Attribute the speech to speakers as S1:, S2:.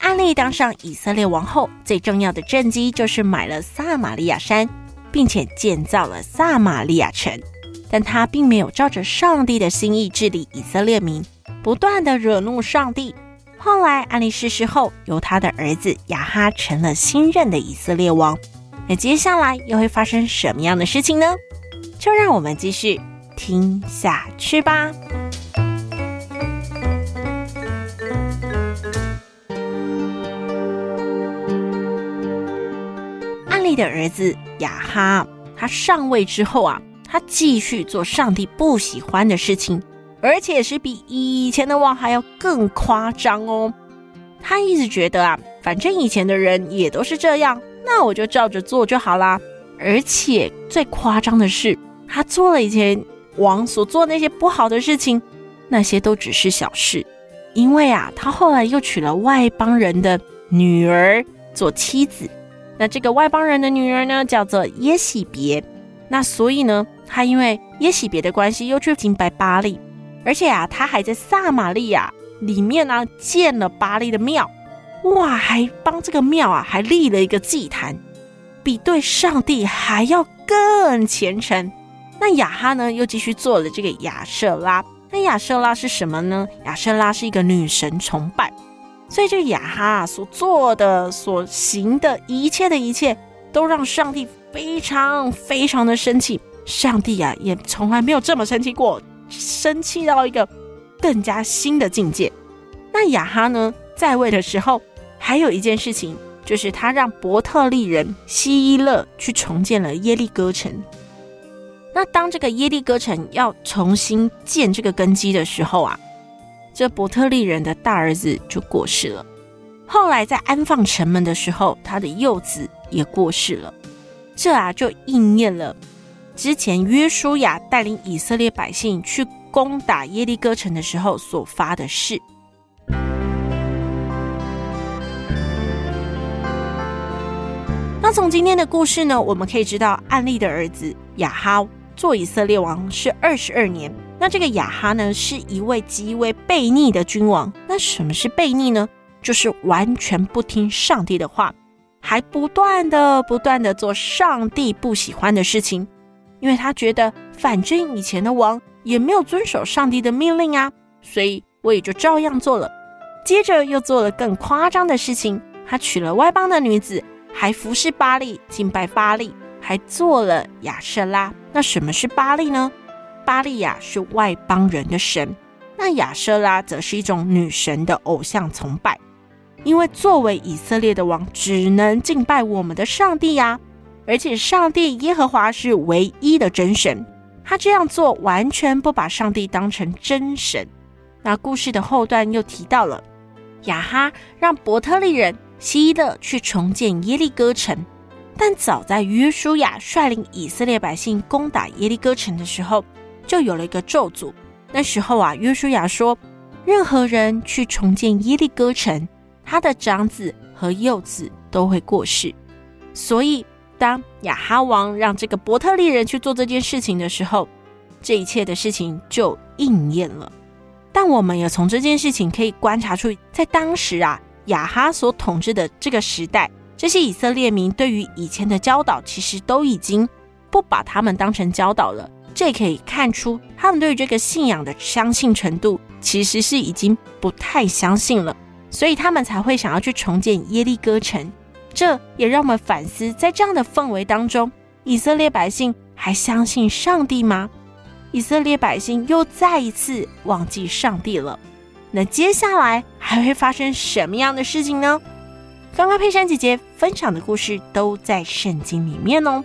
S1: 安利当上以色列王后，最重要的政绩就是买了撒玛利亚山，并且建造了撒玛利亚城。但他并没有照着上帝的心意治理以色列民，不断地惹怒上帝。后来安利逝世后，由他的儿子亚哈成了新任的以色列王。那接下来又会发生什么样的事情呢？就让我们继续听下去吧。的儿子亚哈，他上位之后啊，他继续做上帝不喜欢的事情，而且是比以前的王还要更夸张哦。他一直觉得啊，反正以前的人也都是这样，那我就照着做就好啦。而且最夸张的是，他做了以前王所做那些不好的事情，那些都只是小事，因为啊，他后来又娶了外邦人的女儿做妻子。那这个外邦人的女儿呢，叫做耶洗别。那所以呢，她因为耶洗别的关系，又去敬拜巴力，而且啊，她还在撒玛利亚里面呢建了巴力的庙，哇，还帮这个庙啊还立了一个祭坛，比对上帝还要更虔诚。那亚哈呢，又继续做了这个亚舍拉。那亚舍拉是什么呢？亚舍拉是一个女神崇拜。所以，这亚哈所做的、所行的一切的一切，都让上帝非常非常的生气。上帝啊，也从来没有这么生气过，生气到一个更加新的境界。那亚哈呢，在位的时候，还有一件事情，就是他让伯特利人希伊勒去重建了耶利哥城。那当这个耶利哥城要重新建这个根基的时候啊。这伯特利人的大儿子就过世了，后来在安放城门的时候，他的幼子也过世了。这啊就应验了之前约书亚带领以色列百姓去攻打耶利哥城的时候所发的誓。那从今天的故事呢，我们可以知道，暗利的儿子亚哈做以色列王是二十二年。那这个亚哈呢，是一位极为悖逆的君王。那什么是悖逆呢？就是完全不听上帝的话，还不断的不断的做上帝不喜欢的事情。因为他觉得，反正以前的王也没有遵守上帝的命令啊，所以我也就照样做了。接着又做了更夸张的事情，他娶了外邦的女子，还服侍巴力，敬拜巴力，还做了亚舍拉。那什么是巴力呢？巴力亚是外邦人的神，那亚舍拉则是一种女神的偶像崇拜。因为作为以色列的王，只能敬拜我们的上帝呀、而且上帝耶和华是唯一的真神。他这样做完全不把上帝当成真神。那故事的后段又提到了亚哈让伯特利人希勒去重建耶利哥城，但早在约书亚率领以色列百姓攻打耶利哥城的时候。就有了一个咒诅。那时候啊，约书亚说，任何人去重建耶利哥城，他的长子和幼子都会过世。所以，当亚哈王让这个伯特利人去做这件事情的时候，这一切的事情就应验了。但我们也从这件事情可以观察出，在当时啊，亚哈所统治的这个时代，这些以色列民对于以前的教导，其实都已经不把他们当成教导了。这可以看出，他们对于这个信仰的相信程度，其实是已经不太相信了，所以他们才会想要去重建耶利哥城。这也让我们反思，在这样的氛围当中，以色列百姓还相信上帝吗？以色列百姓又再一次忘记上帝了。那接下来还会发生什么样的事情呢？刚刚佩珊姐姐分享的故事都在圣经里面哦。